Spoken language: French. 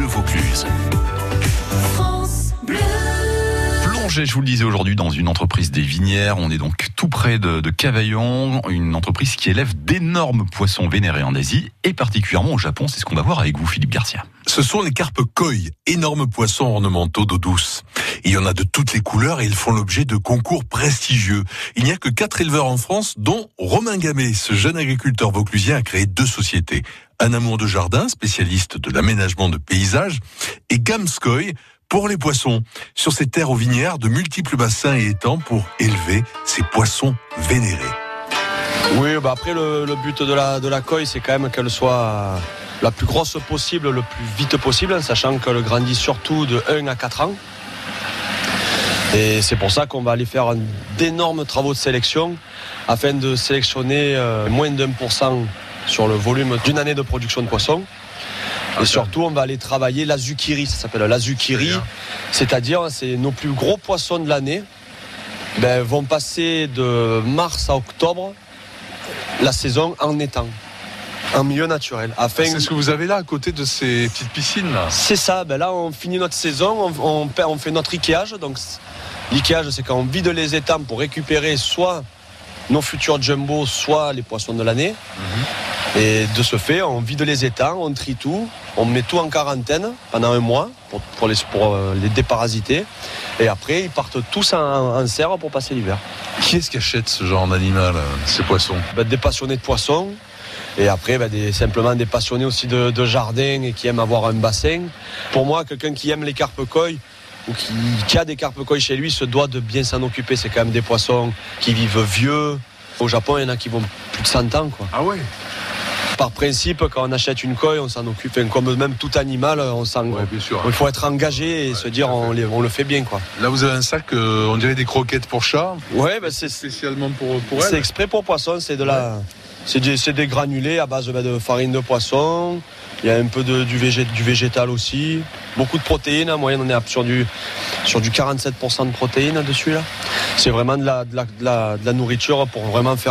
Bleu Vaucluse. Plongé, je vous le disais aujourd'hui, dans une entreprise des Vinières. On est donc tout près de, de Cavaillon, une entreprise qui élève d'énormes poissons vénérés en Asie et particulièrement au Japon. C'est ce qu'on va voir avec vous, Philippe Garcia. Ce sont les carpes koi, énormes poissons ornementaux d'eau douce. Il y en a de toutes les couleurs et ils font l'objet de concours prestigieux. Il n'y a que quatre éleveurs en France, dont Romain Gamet. Ce jeune agriculteur vauclusien a créé deux sociétés. Un amour de jardin, spécialiste de l'aménagement de paysages, et Gamskoy, pour les poissons. Sur ces terres aux vinières, de multiples bassins et étangs pour élever ces poissons vénérés. Oui, bah après le, but de la, de c'est quand même qu'elle soit la plus grosse possible, le plus vite possible, sachant qu'elle grandit surtout de 1 à 4 ans. Et c'est pour ça qu'on va aller faire d'énormes travaux de sélection afin de sélectionner euh, moins d'un pour cent sur le volume d'une année de production de poissons. Et surtout, on va aller travailler l'azukiri, ça s'appelle l'azukiri, c'est-à-dire c'est nos plus gros poissons de l'année ben, vont passer de mars à octobre la saison en étang, en milieu naturel. Afin... C'est ce que vous avez là à côté de ces petites piscines là C'est ça, ben là on finit notre saison, on, on, on fait notre ikeage. Donc c'est quand on vide les étangs pour récupérer soit nos futurs jumbo, soit les poissons de l'année. Mm -hmm. Et de ce fait, on vide les étangs, on trie tout, on met tout en quarantaine pendant un mois pour, pour, les, pour euh, les déparasiter. Et après, ils partent tous en, en serre pour passer l'hiver. Qui est-ce qui achète ce genre d'animal, ces poissons? Ben, Des passionnés de poissons. Et après, ben, des, simplement des passionnés aussi de, de, jardin et qui aiment avoir un bassin. Pour moi, quelqu'un qui aime les carpes koi ou qui, qui, a des carpes koi chez lui se doit de bien s'en occuper. C'est quand même des poissons qui vivent vieux. Au Japon, il y en a qui vont plus de 100 ans. Quoi. Ah ouais? Par principe, quand on achète une koi, on s'en occupe. Comme même tout animal, on s'en. Ouais, bien sûr. Il faut être engagé et ouais, se dire on, les, on, le fait bien, quoi. Là, vous avez un sac, euh, on dirait des croquettes pour chat. Ouais, ben c'est spécialement pour pour C'est exprès pour poisson. C'est de la, c'est des, des, granulés à base de farine de poisson. Il y a un peu de, du, végé, du végétal aussi. Beaucoup de protéines. En moyenne, on est sur du, sur du 47% de protéines dessus là. C'est vraiment de la, de la, de la, de la nourriture pour vraiment faire